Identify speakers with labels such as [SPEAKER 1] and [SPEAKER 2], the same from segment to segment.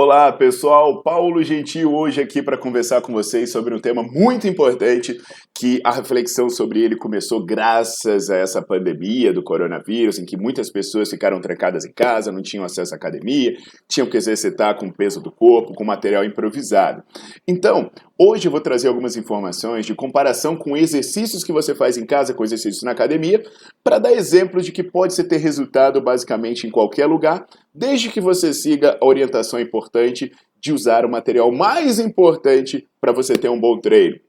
[SPEAKER 1] Olá pessoal, Paulo Gentil hoje aqui para conversar com vocês sobre um tema muito importante que a reflexão sobre ele começou graças a essa pandemia do coronavírus, em que muitas pessoas ficaram trancadas em casa, não tinham acesso à academia, tinham que exercitar com o peso do corpo, com material improvisado. Então, hoje eu vou trazer algumas informações de comparação com exercícios que você faz em casa com exercícios na academia, para dar exemplos de que pode ser ter resultado basicamente em qualquer lugar, desde que você siga a orientação importante de usar o material mais importante para você ter um bom treino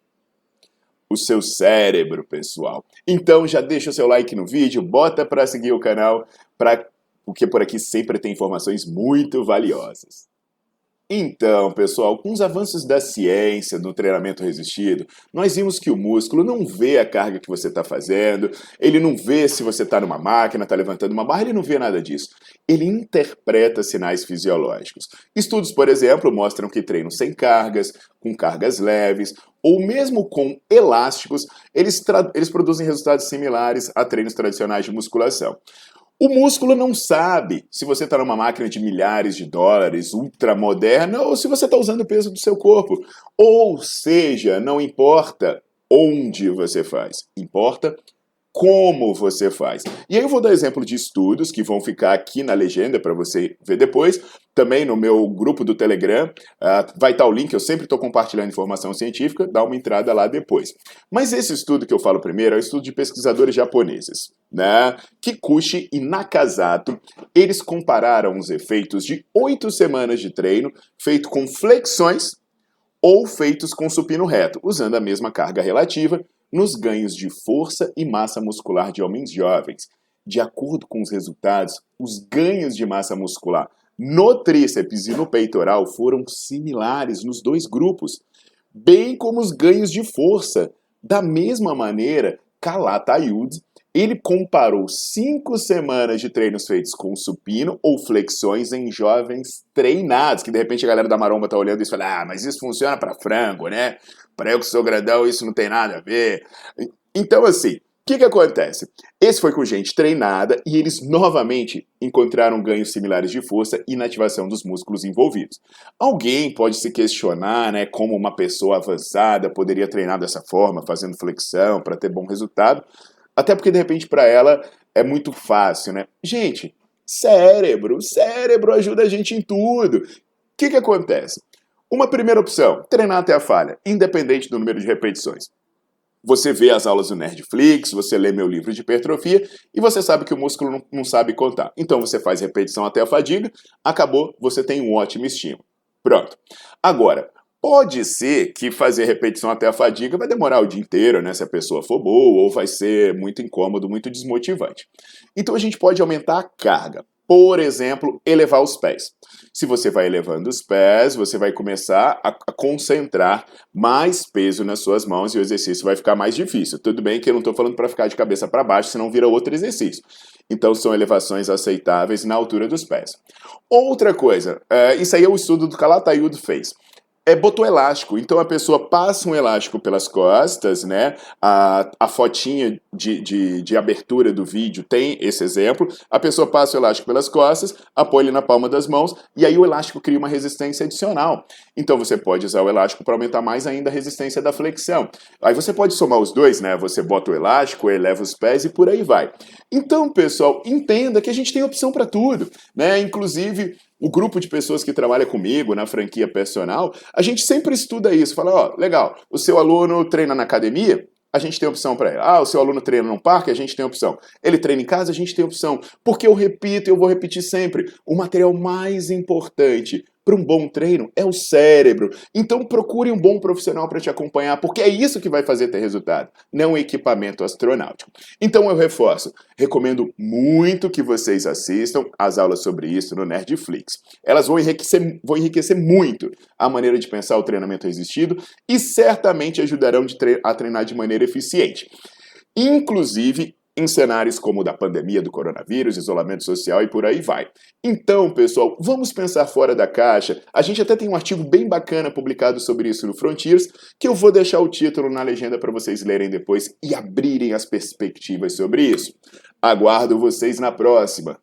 [SPEAKER 1] o seu cérebro, pessoal. Então já deixa o seu like no vídeo, bota para seguir o canal, pra, porque por aqui sempre tem informações muito valiosas. Então, pessoal, com os avanços da ciência do treinamento resistido, nós vimos que o músculo não vê a carga que você está fazendo, ele não vê se você está numa máquina, está levantando uma barra, ele não vê nada disso. Ele interpreta sinais fisiológicos. Estudos, por exemplo, mostram que treinos sem cargas, com cargas leves, ou mesmo com elásticos, eles, eles produzem resultados similares a treinos tradicionais de musculação. O músculo não sabe se você está numa máquina de milhares de dólares, ultramoderna, ou se você está usando o peso do seu corpo. Ou seja, não importa onde você faz, importa como você faz. E aí eu vou dar exemplo de estudos que vão ficar aqui na legenda para você ver depois. Também no meu grupo do Telegram uh, vai estar tá o link, eu sempre estou compartilhando informação científica, dá uma entrada lá depois. Mas esse estudo que eu falo primeiro é o estudo de pesquisadores japoneses. Né? Kikuchi e Nakazato, eles compararam os efeitos de oito semanas de treino feito com flexões ou feitos com supino reto, usando a mesma carga relativa, nos ganhos de força e massa muscular de homens jovens. De acordo com os resultados, os ganhos de massa muscular no tríceps e no peitoral foram similares nos dois grupos, bem como os ganhos de força. Da mesma maneira, Calatayud ele comparou cinco semanas de treinos feitos com supino ou flexões em jovens treinados, que de repente a galera da maromba tá olhando isso e fala, ah, mas isso funciona para frango, né? Para eu que sou grandão, isso não tem nada a ver. Então, assim, o que, que acontece? Esse foi com gente treinada e eles novamente encontraram ganhos similares de força e inativação dos músculos envolvidos. Alguém pode se questionar né, como uma pessoa avançada poderia treinar dessa forma, fazendo flexão para ter bom resultado. Até porque, de repente, para ela é muito fácil, né? Gente, cérebro, cérebro ajuda a gente em tudo. O que, que acontece? Uma primeira opção, treinar até a falha, independente do número de repetições. Você vê as aulas do Nerdflix, você lê meu livro de hipertrofia e você sabe que o músculo não, não sabe contar. Então você faz repetição até a fadiga, acabou, você tem um ótimo estímulo. Pronto. Agora, Pode ser que fazer repetição até a fadiga vai demorar o dia inteiro, né? Se a pessoa for boa, ou vai ser muito incômodo, muito desmotivante. Então a gente pode aumentar a carga. Por exemplo, elevar os pés. Se você vai elevando os pés, você vai começar a, concentrar mais peso nas suas mãos e o exercício vai ficar mais difícil. Tudo bem que eu não estou falando para ficar de cabeça para baixo, senão vira outro exercício. Então são elevações aceitáveis na altura dos pés. Outra coisa, é, isso aí é o estudo do Calatayud fez é botou elástico. Então a pessoa passa um elástico pelas costas, né? A, a fotinha de, de, de, abertura do vídeo tem esse exemplo. A pessoa passa o elástico pelas costas, apoia ele na palma das mãos e aí o elástico cria uma resistência adicional. Então você pode usar o elástico para aumentar mais ainda a resistência da flexão. Aí você pode somar os dois, né? Você bota o elástico, eleva os pés e por aí vai. Então, pessoal, entenda que a gente tem opção para tudo, né? Inclusive o grupo de pessoas que trabalha comigo na franquia personal, a gente sempre estuda isso. Fala, ó, legal, o seu aluno treina na academia, a gente tem opção para ele. Ah, o seu aluno treina num parque, a gente tem opção. Ele treina em casa, a gente tem opção. Porque eu repito e eu vou repetir sempre: o material mais importante para um bom treino é o cérebro. Então procure um bom profissional para te acompanhar, porque é isso que vai fazer ter resultado, não equipamento astronáutico. Então eu reforço, recomendo muito que vocês assistam as aulas sobre isso no Nerdflix. Elas vão enriquecer, vão enriquecer muito a maneira de pensar o treinamento resistido e certamente ajudarão a treinar de maneira eficiente. Inclusive, em cenários como o da pandemia do coronavírus, isolamento social e por aí vai. Então, pessoal, vamos pensar fora da caixa. A gente até tem um artigo bem bacana publicado sobre isso no Frontiers, que eu vou deixar o título na legenda para vocês lerem depois e abrirem as perspectivas sobre isso. Aguardo vocês na próxima.